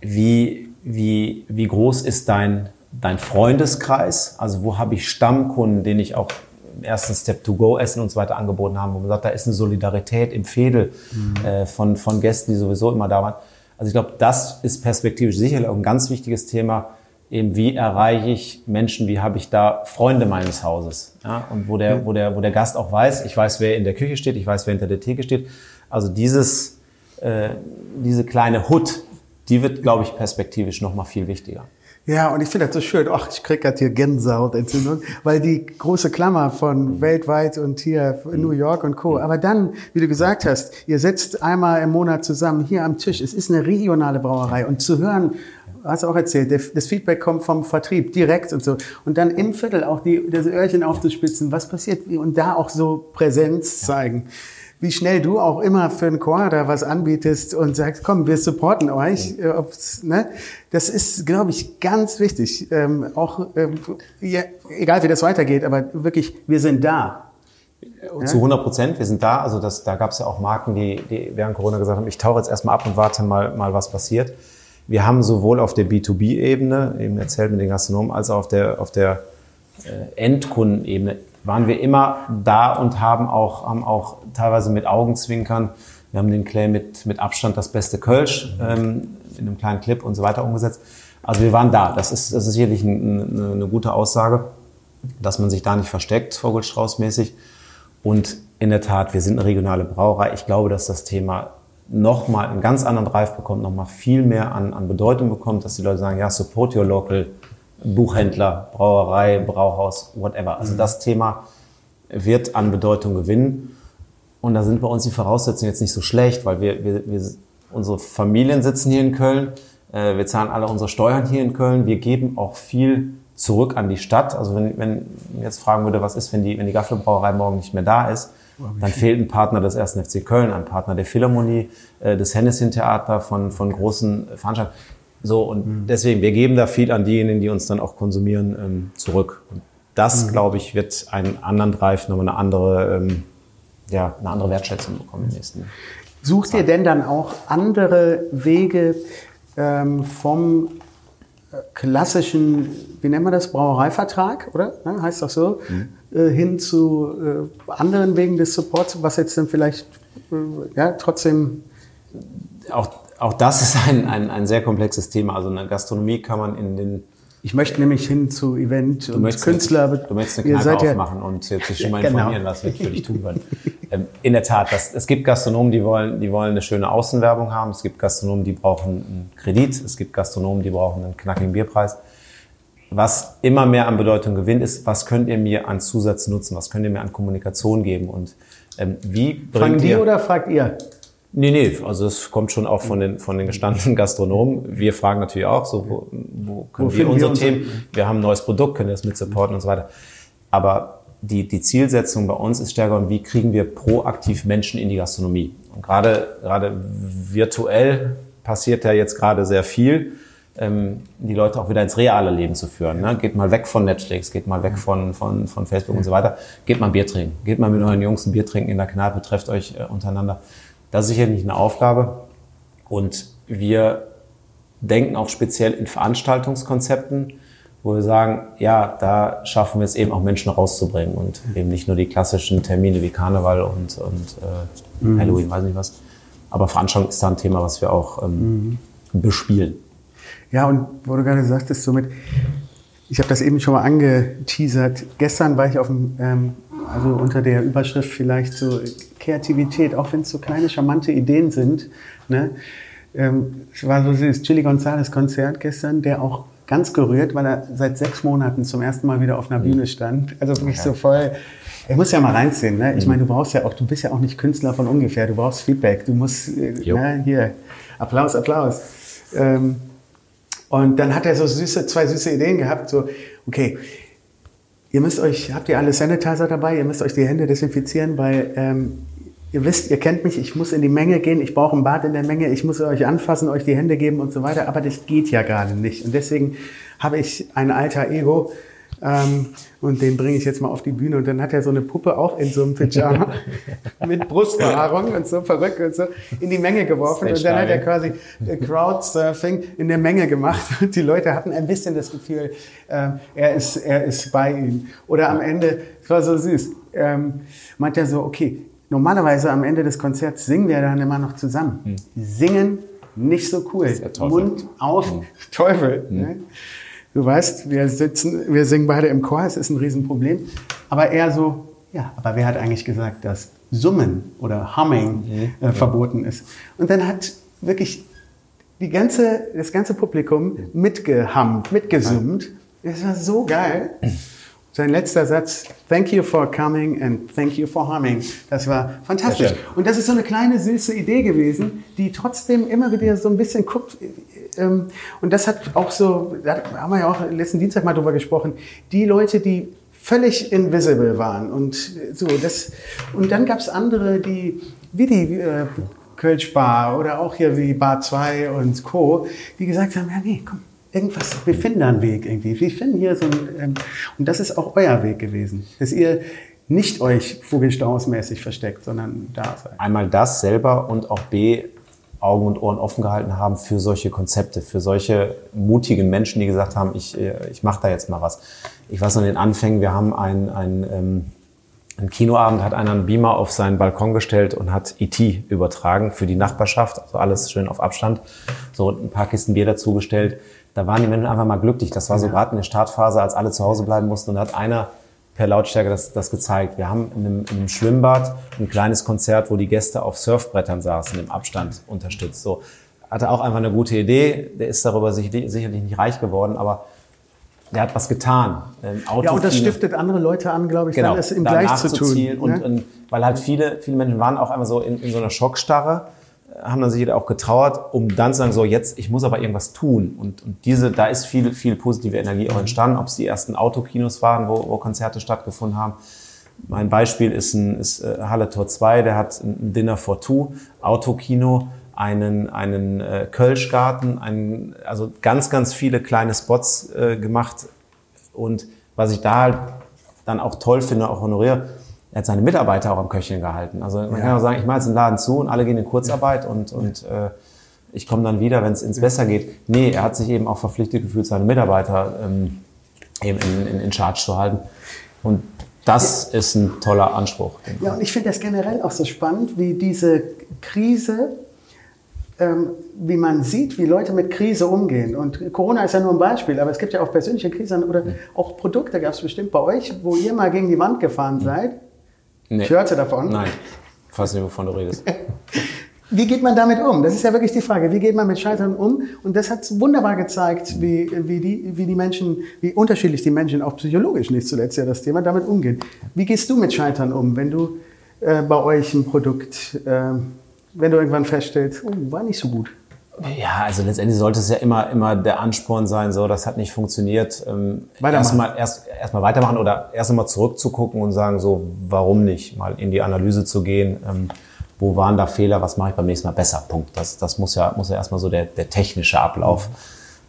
wie, wie, wie groß ist dein, dein Freundeskreis? Also wo habe ich Stammkunden, den ich auch im ersten Step to go Essen und so weiter angeboten habe, wo man sagt, da ist eine Solidarität im Fädel mhm. äh, von, von Gästen, die sowieso immer da waren. Also ich glaube, das ist perspektivisch sicherlich auch ein ganz wichtiges Thema, eben wie erreiche ich Menschen, wie habe ich da Freunde meines Hauses. Ja? Und wo der, wo, der, wo der Gast auch weiß, ich weiß, wer in der Küche steht, ich weiß, wer hinter der Theke steht. Also dieses, äh, diese kleine Hut, die wird, glaube ich, perspektivisch noch mal viel wichtiger. Ja, und ich finde das so schön. Ach, ich krieg gerade hier Gänsehautentzündung, weil die große Klammer von weltweit und hier New York und Co. Aber dann, wie du gesagt hast, ihr sitzt einmal im Monat zusammen hier am Tisch. Es ist eine regionale Brauerei und zu hören, hast du auch erzählt, das Feedback kommt vom Vertrieb direkt und so. Und dann im Viertel auch die, das Öhrchen aufzuspitzen, was passiert und da auch so Präsenz zeigen. Wie schnell du auch immer für einen Chor da was anbietest und sagst, komm, wir supporten euch. Mhm. Ne? Das ist, glaube ich, ganz wichtig. Ähm, auch, ähm, ja, egal wie das weitergeht, aber wirklich, wir sind da. Zu 100 Prozent, wir sind da. Also das, da gab es ja auch Marken, die, die während Corona gesagt haben, ich tauche jetzt erstmal ab und warte mal, mal was passiert. Wir haben sowohl auf der B2B-Ebene, eben erzählt mit den Gastronomen, als auch auf der, auf der äh, Endkundenebene waren wir immer da und haben auch, haben auch teilweise mit Augenzwinkern, wir haben den Claim mit, mit Abstand das beste Kölsch ähm, in einem kleinen Clip und so weiter umgesetzt. Also wir waren da. Das ist, das ist sicherlich ein, eine, eine gute Aussage, dass man sich da nicht versteckt, Vogelstrauß-mäßig. Und in der Tat, wir sind eine regionale Brauerei. Ich glaube, dass das Thema nochmal einen ganz anderen Drive bekommt, nochmal viel mehr an, an Bedeutung bekommt, dass die Leute sagen, ja, support your local Buchhändler, Brauerei, Brauhaus, whatever. Also mhm. das Thema wird an Bedeutung gewinnen. Und da sind bei uns die Voraussetzungen jetzt nicht so schlecht, weil wir, wir, wir unsere Familien sitzen hier in Köln, äh, wir zahlen alle unsere Steuern hier in Köln, wir geben auch viel zurück an die Stadt. Also wenn, wenn jetzt fragen würde, was ist, wenn die, wenn die Gaffelbrauerei morgen nicht mehr da ist, dann fehlt ein Partner des 1. FC Köln, ein Partner der Philharmonie, äh, des Hennessin Theater von, von großen Veranstaltungen. So, und mhm. deswegen, wir geben da viel an diejenigen, die uns dann auch konsumieren, ähm, zurück. Und das, mhm. glaube ich, wird einen anderen Drive, nochmal eine andere, ähm, ja, eine andere Wertschätzung bekommen im nächsten Jahr. Sucht ihr denn dann auch andere Wege ähm, vom klassischen, wie nennen wir das, Brauereivertrag, oder? Ja, heißt doch so, mhm. äh, hin zu äh, anderen Wegen des Supports, was jetzt dann vielleicht äh, ja, trotzdem. Auch, auch das ist ein, ein, ein sehr komplexes Thema. Also eine Gastronomie kann man in den ich möchte nämlich hin zu Event und möchtest Künstler. Eine, du möchtest eine Kneipe aufmachen ja, und jetzt dich schon mal genau. informieren, was wir für dich tun können. Ähm, in der Tat, das, es gibt Gastronomen, die wollen, die wollen eine schöne Außenwerbung haben. Es gibt Gastronomen, die brauchen einen Kredit. Es gibt Gastronomen, die brauchen einen knackigen Bierpreis. Was immer mehr an Bedeutung gewinnt, ist, was könnt ihr mir an Zusatz nutzen? Was könnt ihr mir an Kommunikation geben? Und ähm, wie bringt Fragen die ihr, oder fragt ihr? Nee, nee, also es kommt schon auch von den, von den gestandenen Gastronomen. Wir fragen natürlich auch, so, wo, wo können wo wir unsere wir Themen, wir haben ein neues Produkt, können wir das mit supporten und so weiter. Aber die, die Zielsetzung bei uns ist stärker, wie kriegen wir proaktiv Menschen in die Gastronomie. Und gerade, gerade virtuell passiert ja jetzt gerade sehr viel, ähm, die Leute auch wieder ins reale Leben zu führen. Ne? Geht mal weg von Netflix, geht mal weg von, von, von Facebook und so weiter. Geht mal ein Bier trinken. Geht mal mit euren Jungs ein Bier trinken in der Kneipe, trefft euch äh, untereinander. Das ist sicherlich eine Aufgabe. Und wir denken auch speziell in Veranstaltungskonzepten, wo wir sagen, ja, da schaffen wir es eben auch Menschen rauszubringen und eben nicht nur die klassischen Termine wie Karneval und, und äh, mhm. Halloween, weiß nicht was. Aber Veranstaltung ist da ein Thema, was wir auch ähm, mhm. bespielen. Ja, und wo du gerade sagtest, somit, ich habe das eben schon mal angeteasert. Gestern war ich auf dem, ähm, also unter der Überschrift vielleicht so Kreativität, auch wenn es so kleine charmante Ideen sind. Ne? Ähm, es war so das Chili Gonzales Konzert gestern, der auch ganz gerührt, weil er seit sechs Monaten zum ersten Mal wieder auf einer Bühne stand. Also wirklich okay. so voll. Er muss ja mal reinziehen. Ne? Ich mhm. meine, du brauchst ja auch, du bist ja auch nicht Künstler von ungefähr. Du brauchst Feedback. Du musst, äh, ne, hier, Applaus, Applaus. Ähm, und dann hat er so süße, zwei süße Ideen gehabt. So, okay, ihr müsst euch, habt ihr alle Sanitizer dabei? Ihr müsst euch die Hände desinfizieren, weil ähm, ihr wisst, ihr kennt mich, ich muss in die Menge gehen, ich brauche ein Bad in der Menge, ich muss euch anfassen, euch die Hände geben und so weiter, aber das geht ja gerade nicht. Und deswegen habe ich ein alter Ego ähm, und den bringe ich jetzt mal auf die Bühne. Und dann hat er so eine Puppe auch in so einem Pyjama mit Brustbehaarung und so verrückt und so in die Menge geworfen. Und dann hat er quasi äh, Crowdsurfing in der Menge gemacht. Und die Leute hatten ein bisschen das Gefühl, äh, er, ist, er ist bei ihnen. Oder am Ende, es war so süß, ähm, meint er so, okay, normalerweise am Ende des Konzerts singen wir dann immer noch zusammen. Hm. Singen nicht so cool. Mund auf, hm. Teufel. Hm. Ne? Du weißt, wir sitzen, wir singen beide im Chor, es ist ein Riesenproblem. Aber eher so, ja, aber wer hat eigentlich gesagt, dass Summen oder Humming mhm. äh, verboten ist? Und dann hat wirklich die ganze, das ganze Publikum mitgehummt, mitgesummt. Das war so geil. Sein letzter Satz, thank you for coming and thank you for humming. Das war fantastisch. Und das ist so eine kleine süße Idee gewesen, die trotzdem immer wieder so ein bisschen guckt. Ähm, und das hat auch so, da haben wir ja auch letzten Dienstag mal drüber gesprochen, die Leute, die völlig invisible waren und so das und dann gab es andere, die wie die äh, Kölsch Bar oder auch hier wie Bar 2 und Co., die gesagt haben, ja nee, komm, irgendwas, wir finden da einen Weg irgendwie. Wir finden hier so ein, ähm, und das ist auch euer Weg gewesen, dass ihr nicht euch vogelstausmäßig versteckt, sondern da seid. Einmal das selber und auch B, Augen und Ohren offen gehalten haben für solche Konzepte, für solche mutigen Menschen, die gesagt haben, ich, äh, ich mache da jetzt mal was. Ich weiß an den Anfängen, wir haben ein, ein, ähm, ein Kinoabend, hat einer einen Beamer auf seinen Balkon gestellt und hat E.T. übertragen für die Nachbarschaft, also alles schön auf Abstand, so ein paar Kisten Bier dazugestellt da waren die Menschen einfach mal glücklich. Das war so gerade in der Startphase, als alle zu Hause bleiben mussten. Und da hat einer per Lautstärke das, das gezeigt. Wir haben in einem, in einem Schwimmbad ein kleines Konzert, wo die Gäste auf Surfbrettern saßen, im Abstand unterstützt. So hatte auch einfach eine gute Idee. Der ist darüber sicherlich, nicht reich geworden, aber der hat was getan. ja, und das stiftet andere Leute an, glaube ich, genau, dann es ihm gleich zu tun. Und, ne? und, weil halt viele, viele Menschen waren auch einfach so in, in so einer Schockstarre haben dann sich auch getrauert, um dann zu sagen, so jetzt, ich muss aber irgendwas tun. Und, und diese, da ist viel, viel positive Energie auch entstanden, ob es die ersten Autokinos waren, wo, wo Konzerte stattgefunden haben. Mein Beispiel ist, ein, ist äh, Halle Tor 2, der hat ein Dinner for Two, Autokino, einen, einen äh, Kölschgarten, einen, also ganz, ganz viele kleine Spots äh, gemacht. Und was ich da halt dann auch toll finde, auch honoriere, er hat seine Mitarbeiter auch am Köcheln gehalten. Also man ja. kann auch sagen, ich mache jetzt einen Laden zu und alle gehen in Kurzarbeit und, und äh, ich komme dann wieder, wenn es ins Besser geht. Nee, er hat sich eben auch verpflichtet gefühlt, seine Mitarbeiter ähm, eben in, in, in Charge zu halten. Und das ja. ist ein toller Anspruch. Ja, und ich finde das generell auch so spannend, wie diese Krise, ähm, wie man sieht, wie Leute mit Krise umgehen. Und Corona ist ja nur ein Beispiel, aber es gibt ja auch persönliche Krisen oder auch Produkte gab es bestimmt bei euch, wo ihr mal gegen die Wand gefahren seid Nee. Ich hörte davon. Nein, ich weiß nicht, wovon du redest. Wie geht man damit um? Das ist ja wirklich die Frage. Wie geht man mit Scheitern um? Und das hat wunderbar gezeigt, wie, wie, die, wie die Menschen, wie unterschiedlich die Menschen, auch psychologisch nicht zuletzt ja das Thema, damit umgehen. Wie gehst du mit Scheitern um, wenn du äh, bei euch ein Produkt, äh, wenn du irgendwann feststellst, oh, war nicht so gut? Ja, also letztendlich sollte es ja immer, immer der Ansporn sein, so, das hat nicht funktioniert. Ähm. Erstmal erst, erstmal weitermachen oder erst einmal zurückzugucken und sagen, so, warum nicht? Mal in die Analyse zu gehen. Ähm, wo waren da Fehler? Was mache ich beim nächsten Mal besser? Punkt. Das, das muss ja, muss ja erstmal so der, der technische Ablauf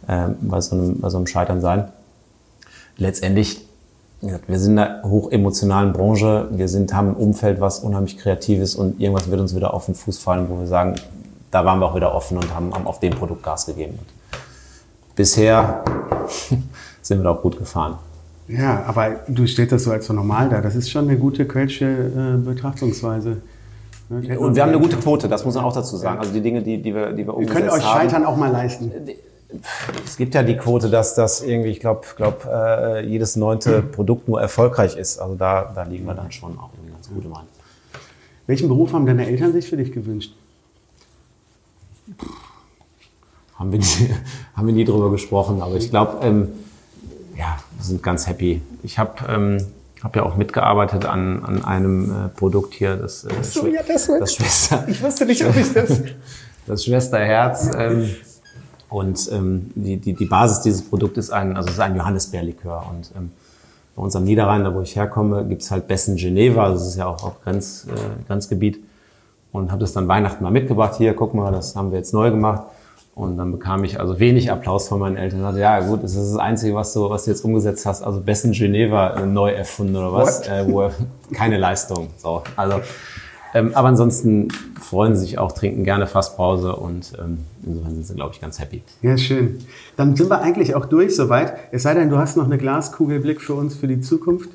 ähm, bei, so einem, bei so einem Scheitern sein. Letztendlich, wir sind in einer hochemotionalen Branche. Wir sind, haben ein Umfeld, was unheimlich kreativ ist und irgendwas wird uns wieder auf den Fuß fallen, wo wir sagen, da waren wir auch wieder offen und haben, haben auf dem Produkt Gas gegeben. Und bisher sind wir da auch gut gefahren. Ja, aber du stellst das so als so normal da. Das ist schon eine gute Kölsche äh, Betrachtungsweise. Ne? Und wir haben eine gute Quote, das muss man auch dazu sagen. Also die Dinge, die, die wir, die wir Ihr umgesetzt könnt euch haben. Scheitern auch mal leisten. Es gibt ja die Quote, dass das irgendwie, ich glaube, glaub, äh, jedes neunte Produkt nur erfolgreich ist. Also da, da liegen wir dann schon auch irgendwie ganz gut im. Welchen Beruf haben deine Eltern sich für dich gewünscht? Haben wir nie, haben wir nie drüber gesprochen, aber ich glaube, ähm, ja, wir sind ganz happy. Ich habe ähm, hab ja auch mitgearbeitet an, an einem äh, Produkt hier, das, äh, so, ja, das das Schwester. Ich wusste nicht, ob ich das. das Schwesterherz. Ähm, und ähm, die, die, die Basis dieses Produkts ist ein, also es ist ein Johannisbeerlikör. Und ähm, bei uns am Niederrhein, da wo ich herkomme, gibt's halt Bessen Geneva, das ist ja auch, auch Grenz, äh, Grenzgebiet. Und habe das dann Weihnachten mal mitgebracht. Hier, guck mal, das haben wir jetzt neu gemacht. Und dann bekam ich also wenig Applaus von meinen Eltern. Ich sagte, ja gut, das ist das Einzige, was du, was du jetzt umgesetzt hast. Also Bessen Geneva äh, neu erfunden oder was? Äh, wo keine Leistung. So, also ähm, aber ansonsten freuen sie sich auch, trinken gerne Fassbrause und ähm, insofern sind sie, glaube ich, ganz happy. Ja, schön. Dann sind wir eigentlich auch durch soweit. Es sei denn, du hast noch eine Glaskugelblick für uns für die Zukunft.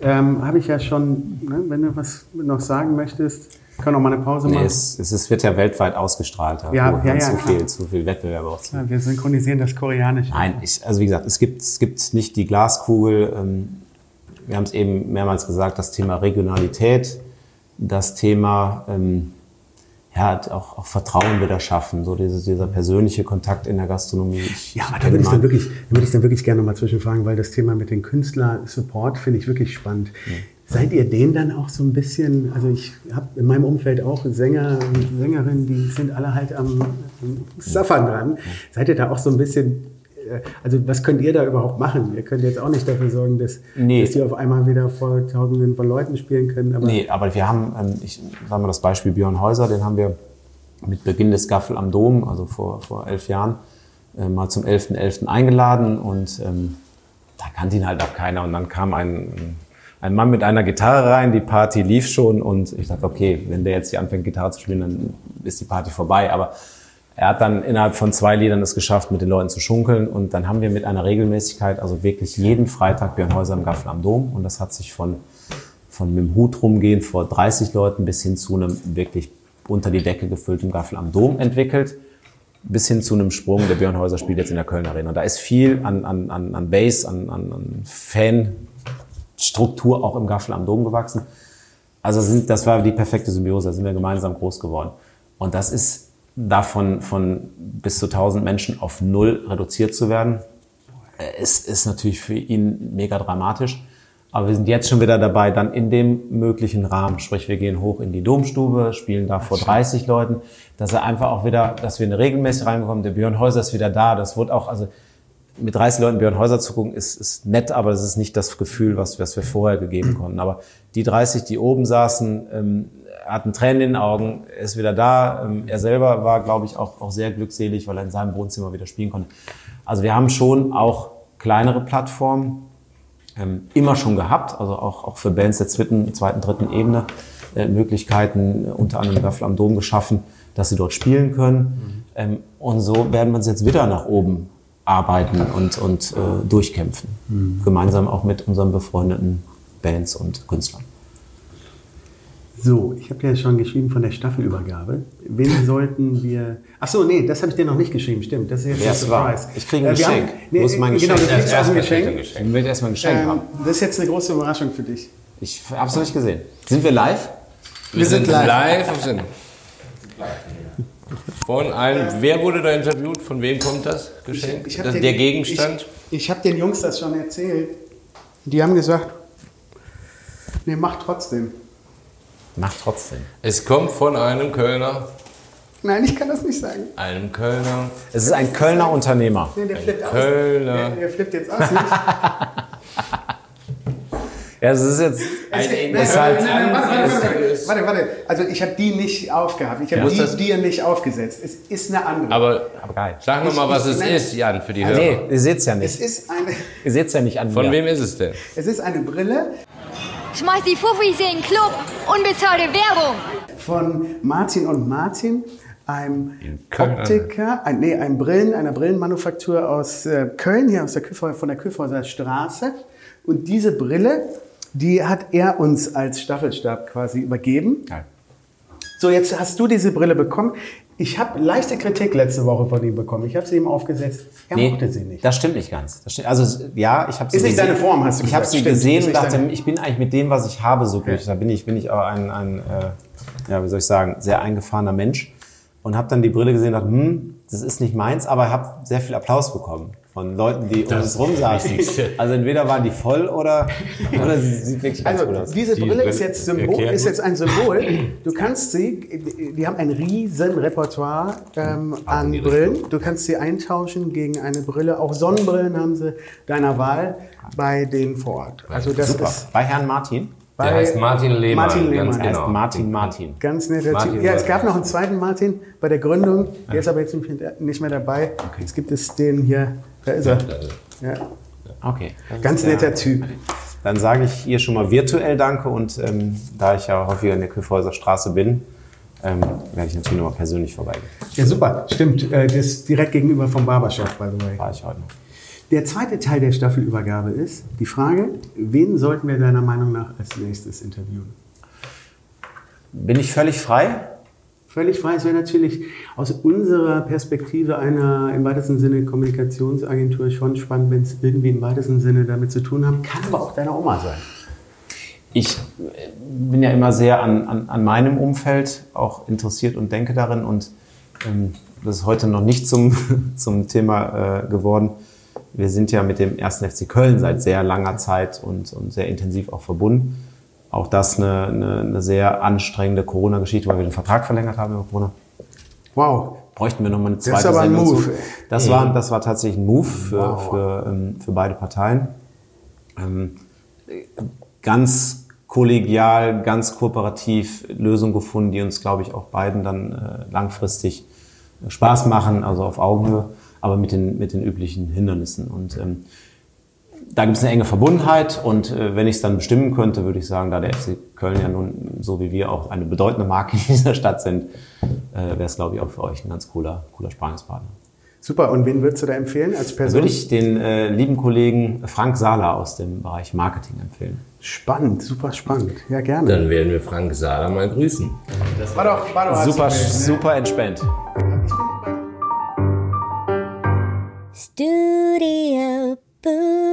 Ähm, Habe ich ja schon, ne, wenn du was noch sagen möchtest, können wir noch mal eine Pause Nee, machen. es, es wird ja weltweit ausgestrahlt. Ja, wo ja, ja, zu, viel, zu viel Wettbewerb auch zu. Ja, wir synchronisieren das Koreanische. Nein, ich, also wie gesagt, es gibt, es gibt nicht die Glaskugel. Ähm, wir haben es eben mehrmals gesagt, das Thema Regionalität, das Thema ähm, ja, auch, auch Vertrauen wieder schaffen, so diese, dieser persönliche Kontakt in der Gastronomie. Ich, Ja, aber da würde ich, dann wirklich, da würde ich dann wirklich gerne noch mal zwischenfragen, weil das Thema mit den Künstler-Support finde ich wirklich spannend. Seid ihr denen dann auch so ein bisschen, also ich habe in meinem Umfeld auch Sänger und Sängerinnen, die sind alle halt am, am Saffern dran. Seid ihr da auch so ein bisschen, äh, also was könnt ihr da überhaupt machen? Ihr könnt jetzt auch nicht dafür sorgen, dass, Nee. dass die auf einmal wieder vor Tausenden von Leuten spielen können. Aber Nee, aber wir haben, ähm, ich sage mal das Beispiel Björn Häuser, den haben wir mit Beginn des Gaffel am Dom, also vor, vor elf Jahren, äh, mal zum 11.11. eingeladen und ähm, da kannte ihn halt auch keiner. Und dann kam ein, ein Mann mit einer Gitarre rein, die Party lief schon und ich dachte, okay, wenn der jetzt hier anfängt Gitarre zu spielen, dann ist die Party vorbei. Aber er hat dann innerhalb von zwei Liedern es geschafft, mit den Leuten zu schunkeln und dann haben wir mit einer Regelmäßigkeit, also wirklich jeden Freitag Björn Häuser im Gaffel am Dom und das hat sich von von mit dem Hut rumgehen vor 30 Leuten bis hin zu einem wirklich unter die Decke gefüllten Gaffel am Dom entwickelt, bis hin zu einem Sprung. Der Björn Häuser spielt jetzt in der Köln Arena. Da ist viel an, an, an, Base, an, an, an Fanstruktur auch im Gaffel am Dom gewachsen. Also sind, das war die perfekte Symbiose, da sind wir gemeinsam groß geworden. Und das ist davon von bis zu 1000 Menschen auf null reduziert zu werden, äh, ist, ist natürlich für ihn mega dramatisch. Aber wir sind jetzt schon wieder dabei, dann in dem möglichen Rahmen, sprich wir gehen hoch in die Domstube, spielen da vor 30 Leuten, dass er einfach auch wieder, dass wir eine regelmäßig reinbekommen. Der Björn Häuser ist wieder da. Das wird auch, also mit 30 Leuten Björn Häuser zu gucken, ist, ist nett, aber es ist nicht das Gefühl, was, was wir vorher gegeben konnten. Aber die 30, die oben saßen, ähm, hatten Tränen in den Augen, er ist wieder da. Ähm, er selber war, glaube ich, auch, auch sehr glückselig, weil er in seinem Wohnzimmer wieder spielen konnte. Also wir haben schon auch kleinere Plattformen ähm, immer schon gehabt, also auch, auch für Bands der zweiten, zweiten, dritten Ebene äh, Möglichkeiten, äh, unter anderem Gaffel am Dom geschaffen, dass sie dort spielen können. Ähm, und so werden wir uns jetzt wieder nach oben arbeiten und, und äh, durchkämpfen. Gemeinsam auch mit unseren befreundeten Bands und Künstlern. So, ich habe dir schon geschrieben von der Staffelübergabe. Wen sollten wir. Ach so, nee, das habe ich dir noch nicht geschrieben, stimmt. Das ist jetzt Wer ein es war. Surprise. Ich kriege ein Äh, wir Geschenk. Haben, nee, Wo ist mein genau, Geschenk? du kriegst auch ein Geschenk. Geschenk. Ich will erstmal ein Geschenk Ähm, haben. das ist jetzt eine große Überraschung für dich. Ich habe es noch nicht gesehen. Sind wir live? Wir sind live. live und sind von einem. Wer wurde da interviewt? Von wem kommt das Geschenk? Ich hab das, den- der Gegenstand? Ich, ich habe den Jungs das schon erzählt. Die haben gesagt, nee, mach trotzdem. Macht trotzdem. Es kommt von einem Kölner Nein, ich kann das nicht sagen. Einem Kölner. Es ist ein Kölner Unternehmer. Nee, der flippt aus. Kölner. Der, der flippt jetzt aus. Ja, es ist jetzt. Ein Nein, ist halt- warte, warte. Also ich habe die nicht aufgehabt. Ich habe Ja. die dir nicht aufgesetzt. Es ist eine andere. Aber Aber geil. sag noch mal, was es Nein. ist, Jan, für die Hörer. Nee, ihr seht's ja es nicht. ist eine, Ihr seht's ja nicht an Von mir. wem ist es denn? es ist eine Brille Schmeiß die Fuffis in den Club. Unbezahlte Werbung. von Martin und Martin, einem. Optiker, ein, nee, einem Brillen, einer Brillenmanufaktur aus äh, Köln, hier aus der Küfer, von der Küffhäuser Straße. Und diese Brille, die hat er uns als Staffelstab quasi übergeben. Geil. So, jetzt hast du diese Brille bekommen. Ich habe leichte Kritik letzte Woche von ihm bekommen. Ich habe sie ihm aufgesetzt. Er mochte sie nicht. Das stimmt nicht ganz. Das stimmt, also ja, ich habe sie Ist nicht deine Form, hast du Ich habe sie Stimmt, gesehen und dachte, ich bin eigentlich mit dem, was ich habe, so glücklich. Da bin ich, bin ich aber ein, ein äh, ja, wie soll ich sagen, sehr eingefahrener Mensch und habe dann die Brille gesehen und dachte, hm, das ist nicht meins, aber habe sehr viel Applaus bekommen von Leuten, die um uns rum saßen. Also entweder waren die voll oder, oder sie sieht wirklich ganz gut Also aus. diese Die Brille Brille ist jetzt, Symbol, ist gut. jetzt ein Symbol. Du kannst sie, die haben ein riesen Repertoire ähm, an die Brillen. Du kannst sie eintauschen gegen eine Brille. Auch Sonnenbrillen haben sie deiner Wahl bei denen vor Ort. Also das Super. ist Bei Herrn Martin. Bei Der heißt Martin Lehmann. Martin Lehmann. Ganz heißt genau. Martin Martin. ganz netter Martin Typ. Ja, es gab noch einen zweiten Martin bei der Gründung. Der ist aber jetzt nicht mehr- dabei. Jetzt gibt es den hier. Da ist er. Ja. Okay. Ganz netter Typ. Dann sage ich ihr schon mal virtuell Danke und ähm, da ich ja häufiger in der Küffhäuser Straße bin, ähm, werde ich natürlich nochmal persönlich vorbeigehen. Ja, super. Stimmt. Äh, Das ist direkt gegenüber vom Barbershop, by the way. War ich heute noch. Der zweite Teil der Staffelübergabe ist die Frage, wen sollten wir deiner Meinung nach als nächstes interviewen? Bin ich völlig frei? Völlig frei, es wäre natürlich aus unserer Perspektive einer im weitesten Sinne Kommunikationsagentur schon spannend, wenn es irgendwie im weitesten Sinne damit zu tun haben, kann aber auch deine Oma sein. Ich bin ja immer sehr an, an, an meinem Umfeld auch interessiert und denke darin und ähm, das ist heute noch nicht zum, zum Thema äh, geworden. Wir sind ja mit dem 1. FC Köln seit sehr langer Zeit und, und sehr intensiv auch verbunden. Auch das eine, eine, eine sehr anstrengende Corona-Geschichte, weil wir den Vertrag verlängert haben über Corona. Wow. Bräuchten wir nochmal eine ist zweite aber ein Sendung Move, zu. ey. Das war, das war tatsächlich ein Move für, Wow. für, ähm, für beide Parteien. Ähm, ganz kollegial, ganz kooperativ Lösungen gefunden, die uns, glaube ich, auch beiden dann äh, langfristig äh, Spaß machen, also auf Augenhöhe, aber mit den, mit den üblichen Hindernissen. Und ähm, da gibt es eine enge Verbundenheit und äh, wenn ich es dann bestimmen könnte, würde ich sagen, da der FC Köln ja nun so wie wir auch eine bedeutende Marke in dieser Stadt sind, äh, wäre es, glaube ich, auch für euch ein ganz cooler, cooler Sparingspartner. Super, und wen würdest du da empfehlen als Person? würde ich den äh, lieben Kollegen Frank Sahler aus dem Bereich Marketing empfehlen. Spannend, super spannend. Ja, gerne. Dann werden wir Frank Sahler mal grüßen. war doch, war doch Super, super entspannt. Studio Boo.